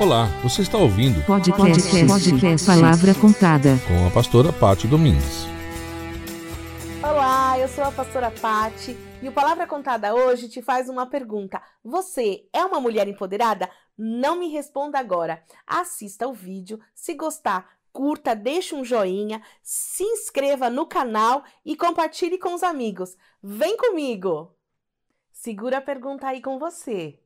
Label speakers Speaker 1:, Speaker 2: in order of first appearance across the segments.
Speaker 1: Olá, você está ouvindo
Speaker 2: Podcast, podcast Palavra Contada.
Speaker 1: com a pastora Pati Domingues.
Speaker 3: Olá, eu sou a pastora Pati e o Palavra Contada hoje te faz uma pergunta. Você é uma mulher empoderada? Não me responda agora. Assista o vídeo, se gostar, curta, deixe um joinha, se inscreva no canal e compartilhe com os amigos. Vem comigo! Segura a pergunta aí com você.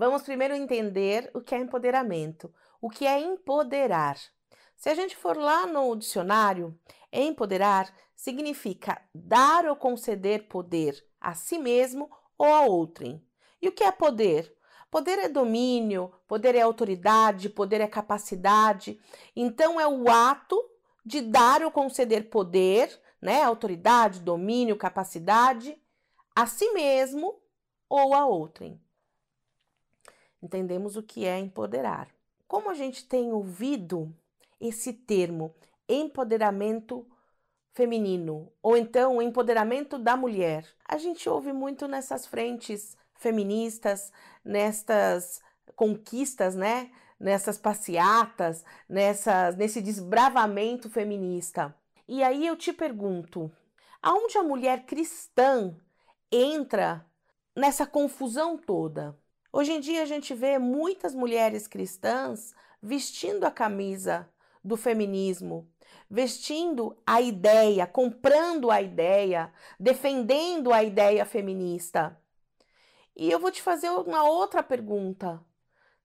Speaker 3: Vamos primeiro entender o que é empoderamento. O que é empoderar? Se a gente for lá no dicionário, empoderar significa dar ou conceder poder a si mesmo ou a outrem. E o que é poder? Poder é domínio, poder é autoridade, poder é capacidade. Então é o ato de dar ou conceder poder, né, autoridade, domínio, capacidade a si mesmo ou a outrem. Entendemos o que é empoderar. Como a gente tem ouvido esse termo empoderamento feminino ou então empoderamento da mulher, a gente ouve muito nessas frentes feministas, nestas conquistas, né? Nessas passeatas, nessas, nesse desbravamento feminista. E aí eu te pergunto, aonde a mulher cristã entra nessa confusão toda? Hoje em dia a gente vê muitas mulheres cristãs vestindo a camisa do feminismo, vestindo a ideia, comprando a ideia, defendendo a ideia feminista. E eu vou te fazer uma outra pergunta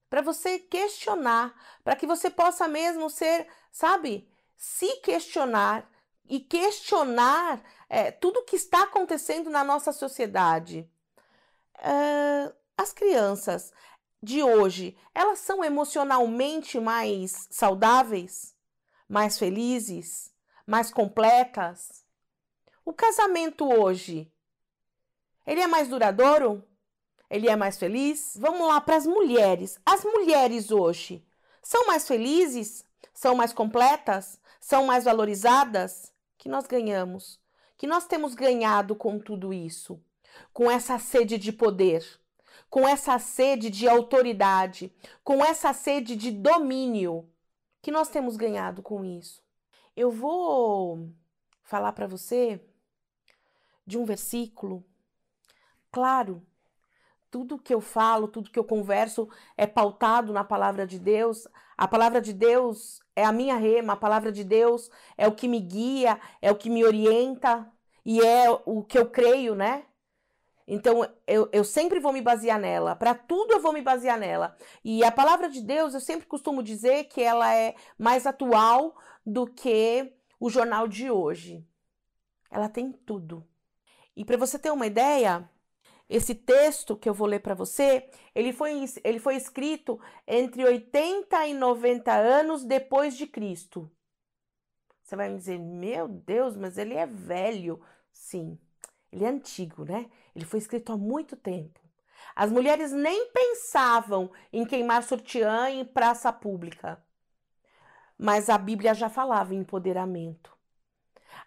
Speaker 3: para você questionar, para que você possa mesmo ser, sabe, se questionar e questionar é, tudo que está acontecendo na nossa sociedade. É, as crianças de hoje, elas são emocionalmente mais saudáveis, mais felizes, mais completas? O casamento hoje, ele é mais duradouro? Ele é mais feliz? Vamos lá para as mulheres. As mulheres hoje são mais felizes? São mais completas? São mais valorizadas? Que nós ganhamos? Que nós temos ganhado com tudo isso? Com essa sede de poder? Com essa sede de autoridade, com essa sede de domínio que nós temos ganhado com isso. Eu vou falar para você de um versículo. Claro, tudo que eu falo, tudo que eu converso é pautado na palavra de Deus. A palavra de Deus é a minha rema, a palavra de Deus é o que me guia, é o que me orienta e é o que eu creio, né? Então, eu, eu sempre vou me basear nela. Para tudo eu vou me basear nela. E a palavra de Deus, eu sempre costumo dizer que ela é mais atual do que o jornal de hoje. Ela tem tudo. E para você ter uma ideia, esse texto que eu vou ler para você, ele foi, ele foi escrito entre 80 e 90 anos depois de Cristo. Você vai me dizer, meu Deus, mas ele é velho. Sim, ele é antigo, né? Ele foi escrito há muito tempo. As mulheres nem pensavam em queimar sutiã em praça pública. Mas a Bíblia já falava em empoderamento.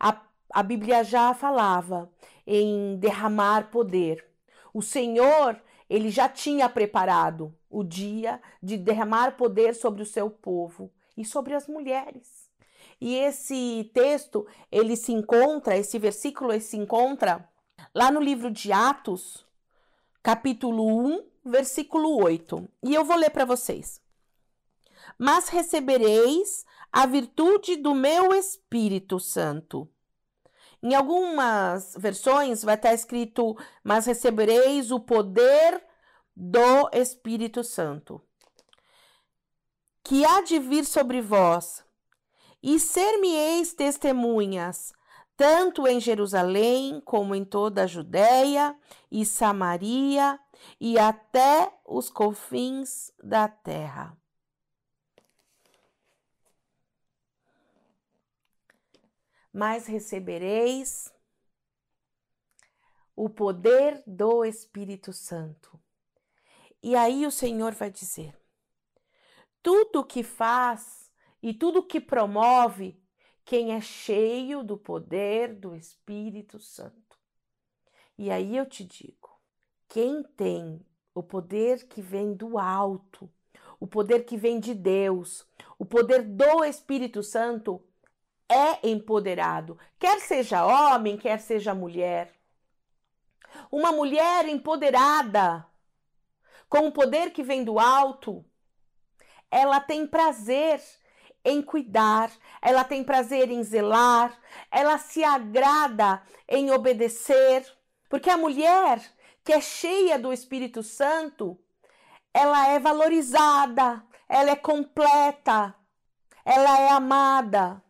Speaker 3: A, a Bíblia já falava em derramar poder. O Senhor, ele já tinha preparado o dia de derramar poder sobre o seu povo e sobre as mulheres. E esse texto, ele se encontra, esse versículo ele se encontra lá no livro de Atos, capítulo 1, versículo 8. E eu vou ler para vocês. Mas recebereis a virtude do meu Espírito Santo. Em algumas versões vai estar escrito: Mas recebereis o poder do Espírito Santo, que há de vir sobre vós, e ser-me-eis testemunhas tanto em Jerusalém como em toda a Judéia e Samaria e até os confins da terra. Mas recebereis o poder do Espírito Santo. E aí o Senhor vai dizer: tudo que faz e tudo que promove quem é cheio do poder do Espírito Santo. E aí eu te digo: quem tem o poder que vem do alto, o poder que vem de Deus, o poder do Espírito Santo é empoderado, quer seja homem, quer seja mulher. Uma mulher empoderada, com o poder que vem do alto, ela tem prazer em cuidar, ela tem prazer em zelar, ela se agrada em obedecer, porque a mulher que é cheia do Espírito Santo, ela é valorizada, ela é completa, ela é amada.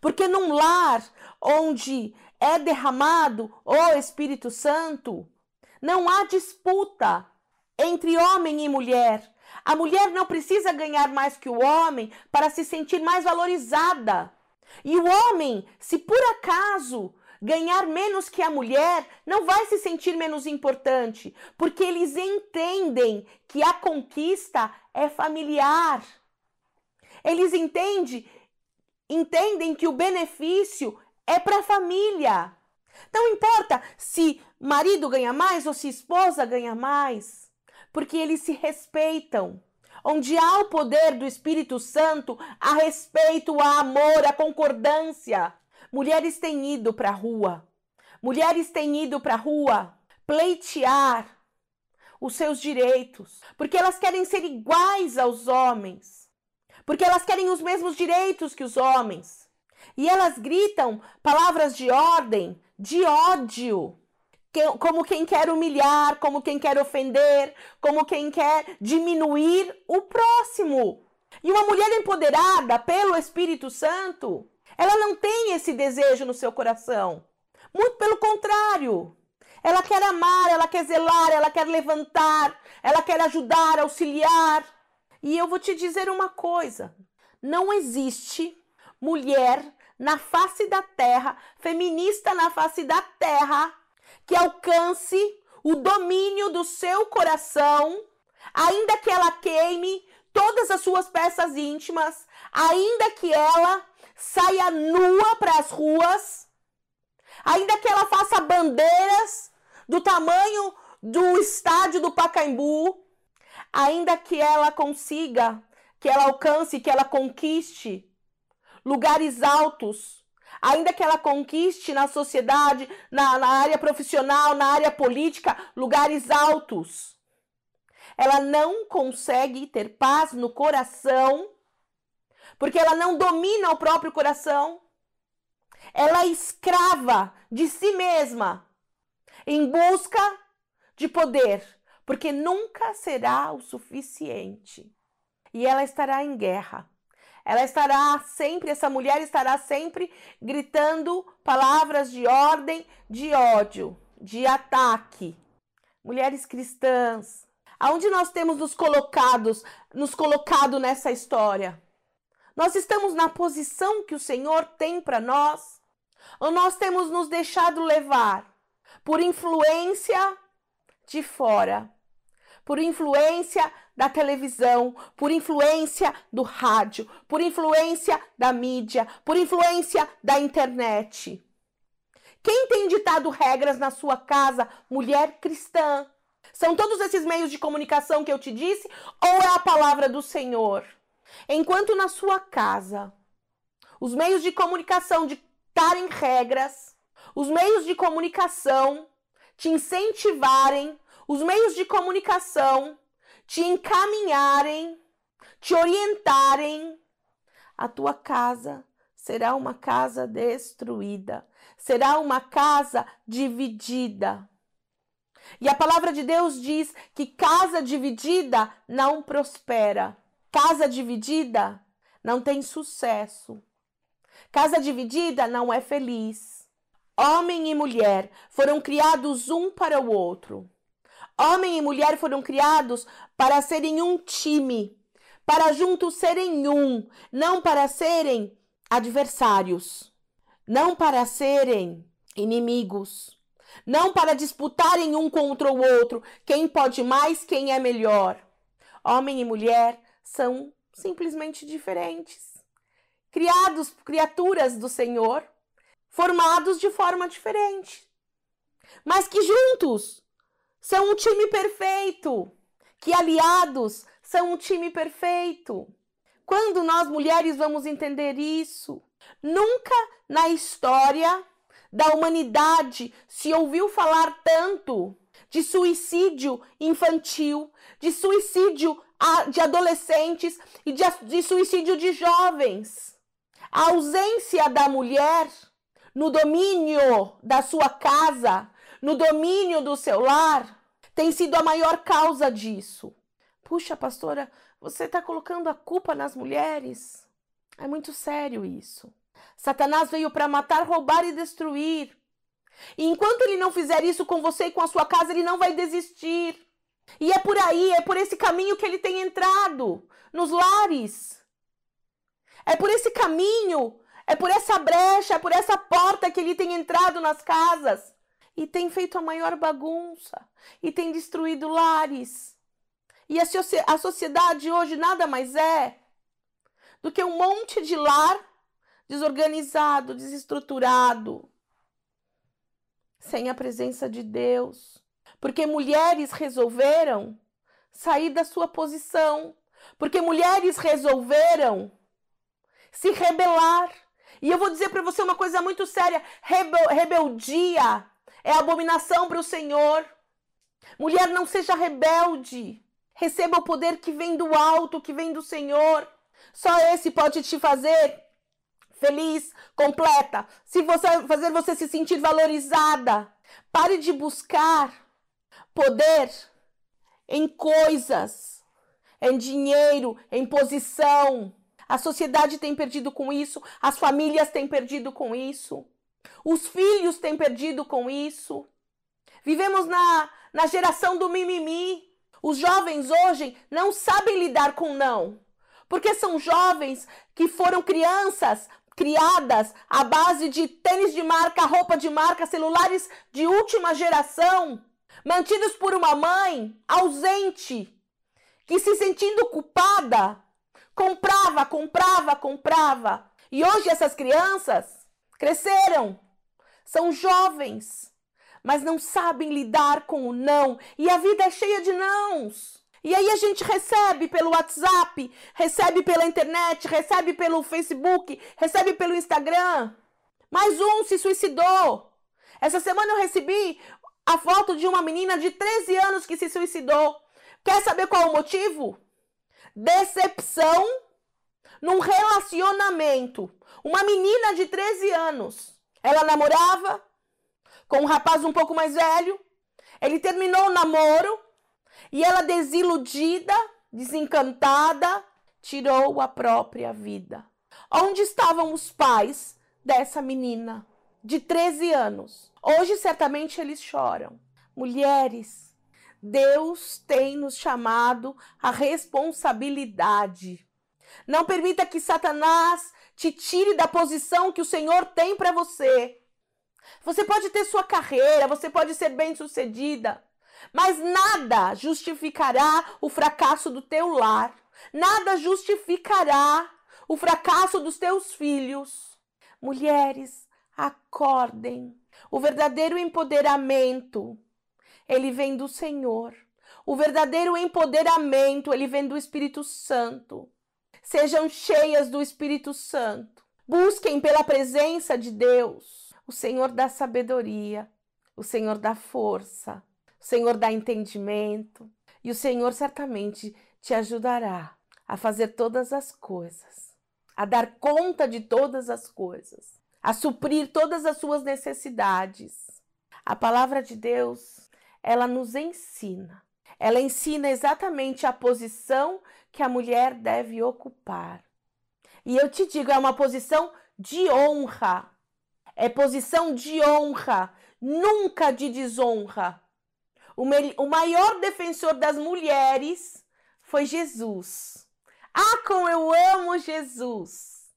Speaker 3: Porque num lar onde é derramado o Espírito Santo, não há disputa entre homem e mulher. A mulher não precisa ganhar mais que o homem para se sentir mais valorizada. E o homem, se por acaso ganhar menos que a mulher, não vai se sentir menos importante, porque eles entendem que a conquista é familiar. Eles entendem, entendem que o benefício é para a família. Não importa se marido ganha mais ou se esposa ganha mais, porque eles se respeitam. Onde há o poder do Espírito Santo, há respeito, há amor, há concordância. Mulheres têm ido para a rua. Mulheres têm ido para a rua pleitear os seus direitos, porque elas querem ser iguais aos homens, porque elas querem os mesmos direitos que os homens. E elas gritam palavras de ordem, de ódio, como quem quer humilhar, como quem quer ofender, como quem quer diminuir o próximo. E uma mulher empoderada pelo Espírito Santo, ela não tem esse desejo no seu coração. Muito pelo contrário. Ela quer amar, ela quer zelar, ela quer levantar, ela quer ajudar, auxiliar. E eu vou te dizer uma coisa: não existe mulher na face da terra, feminista na face da terra, que alcance o domínio do seu coração, ainda que ela queime todas as suas peças íntimas, ainda que ela saia nua para as ruas, ainda que ela faça bandeiras do tamanho do estádio do Pacaembu, ainda que ela consiga, que ela alcance, que ela conquiste lugares altos, ainda que ela conquiste na sociedade, na, na área profissional, na área política, lugares altos. Ela não consegue ter paz no coração porque ela não domina o próprio coração. Ela é escrava de si mesma em busca de poder, porque nunca será o suficiente. E ela estará em guerra. Ela estará sempre, essa mulher estará sempre gritando palavras de ordem, de ódio, de ataque. Mulheres cristãs, aonde nós temos nos colocados, nos colocado nessa história? Nós estamos na posição que o Senhor tem para nós? Ou nós temos nos deixado levar por influência de fora, por influência da televisão, por influência do rádio, por influência da mídia, por influência da internet? Quem tem ditado regras na sua casa, mulher cristã? São todos esses meios de comunicação que eu te disse ou é a palavra do Senhor? Enquanto na sua casa os meios de comunicação ditarem regras, os meios de comunicação te incentivarem, os meios de comunicação te encaminharem, te orientarem, a tua casa será uma casa destruída, será uma casa dividida. E a palavra de Deus diz que casa dividida não prospera. Casa dividida não tem sucesso. Casa dividida não é feliz. Homem e mulher foram criados um para o outro. Homem e mulher foram criados para serem um time, para juntos serem um, não para serem adversários, não para serem inimigos, não para disputarem um contra o outro, quem pode mais, quem é melhor. Homem e mulher são simplesmente diferentes. Criados, criaturas do Senhor, formados de forma diferente, mas que juntos são um time perfeito, que aliados são um time perfeito. Quando nós mulheres vamos entender isso? Nunca na história da humanidade se ouviu falar tanto de suicídio infantil, de suicídio de adolescentes e de, suicídio de jovens. A ausência da mulher no domínio da sua casa, no domínio do seu lar, tem sido a maior causa disso. Puxa, pastora, você está colocando a culpa nas mulheres? É muito sério isso. Satanás veio para matar, roubar e destruir. E enquanto ele não fizer isso com você e com a sua casa, ele não vai desistir. E é por aí, é por esse caminho que ele tem entrado nos lares. É por esse caminho, é por essa brecha, é por essa porta que ele tem entrado nas casas e tem feito a maior bagunça e tem destruído lares. E a, a sociedade hoje nada mais é do que um monte de lar desorganizado, desestruturado, sem a presença de Deus. Porque mulheres resolveram sair da sua posição. Porque mulheres resolveram se rebelar. E eu vou dizer para você uma coisa muito séria: rebel rebeldia é abominação para o Senhor. Mulher, não seja rebelde. Receba o poder que vem do alto, que vem do Senhor. Só esse pode te fazer feliz, completa, se você fazer você se sentir valorizada. Pare de buscar poder em coisas, em dinheiro, em posição. A sociedade tem perdido com isso, as famílias têm perdido com isso, os filhos têm perdido com isso. Vivemos na, na geração do mimimi. Os jovens hoje não sabem lidar com não, porque são jovens que foram crianças criadas à base de tênis de marca, roupa de marca, celulares de última geração, mantidos por uma mãe ausente, que se sentindo culpada, comprava, comprava, comprava. E hoje essas crianças cresceram, são jovens, mas não sabem lidar com o não, e a vida é cheia de nãos. E aí a gente recebe pelo WhatsApp, recebe pela internet, recebe pelo Facebook, recebe pelo Instagram. Mais um se suicidou. Essa semana eu recebi a foto de uma menina de 13 anos que se suicidou. Quer saber qual é o motivo? Decepção num relacionamento. Uma menina de 13 anos. Ela namorava com um rapaz um pouco mais velho. Ele terminou o namoro e ela, desiludida, desencantada, tirou a própria vida. Onde estavam os pais dessa menina de 13 anos? Hoje, certamente, eles choram. Mulheres, Deus tem nos chamado a responsabilidade. Não permita que Satanás te tire da posição que o Senhor tem para você. Você pode ter sua carreira, você pode ser bem-sucedida, mas nada justificará o fracasso do teu lar, nada justificará o fracasso dos teus filhos. Mulheres, acordem. O verdadeiro empoderamento, ele vem do Senhor. O verdadeiro empoderamento, ele vem do Espírito Santo. Sejam cheias do Espírito Santo. Busquem pela presença de Deus. O Senhor dá sabedoria, o Senhor dá força, o Senhor dá entendimento e o Senhor certamente te ajudará a fazer todas as coisas, a dar conta de todas as coisas, a suprir todas as suas necessidades. A palavra de Deus, ela nos ensina. Ela ensina exatamente a posição que a mulher deve ocupar. E eu te digo, é uma posição de honra. É posição de honra, nunca de desonra. O, o maior defensor das mulheres foi Jesus. Ah, como eu amo Jesus!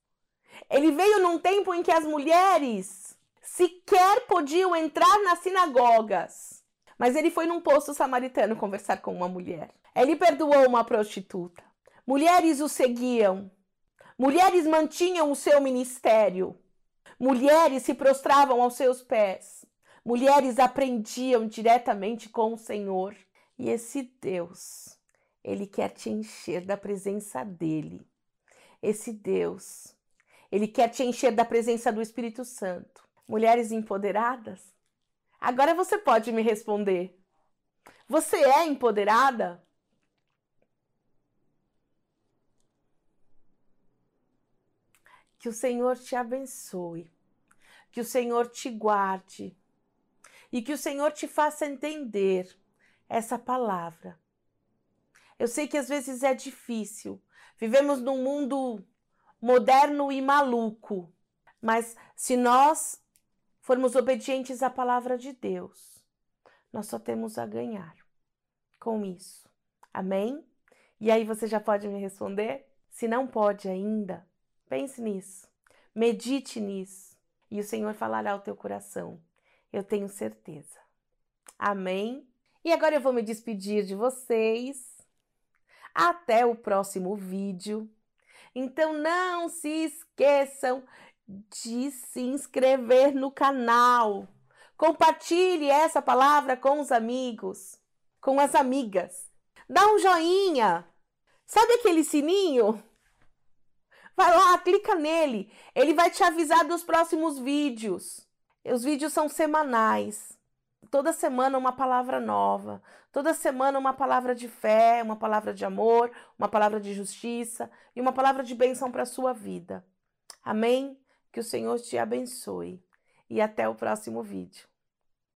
Speaker 3: Ele veio num tempo em que as mulheres sequer podiam entrar nas sinagogas. Mas ele foi num posto samaritano conversar com uma mulher. Ele perdoou uma prostituta. Mulheres o seguiam. Mulheres mantinham o seu ministério. Mulheres se prostravam aos seus pés. Mulheres aprendiam diretamente com o Senhor. E esse Deus, Ele quer te encher da presença dele. Esse Deus, ele quer te encher da presença do Espírito Santo. Mulheres empoderadas? Agora você pode me responder. Você é empoderada? Que o Senhor te abençoe, que o Senhor te guarde e que o Senhor te faça entender essa palavra. Eu sei que às vezes é difícil, vivemos num mundo moderno e maluco, mas se nós formos obedientes à palavra de Deus, nós só temos a ganhar com isso. Amém? E aí você já pode me responder? Se não pode ainda, Pense nisso, medite nisso e o Senhor falará ao teu coração. Eu tenho certeza. Amém? E agora eu vou me despedir de vocês. Até o próximo vídeo. Então não se esqueçam de se inscrever no canal. Compartilhe essa palavra com os amigos, com as amigas. Dá um joinha. Sabe aquele sininho? Vai lá, clica nele. Ele vai te avisar dos próximos vídeos. Os vídeos são semanais. Toda semana uma palavra nova. Toda semana uma palavra de fé, uma palavra de amor, uma palavra de justiça e uma palavra de bênção para a sua vida. Amém? Que o Senhor te abençoe. E até o próximo vídeo.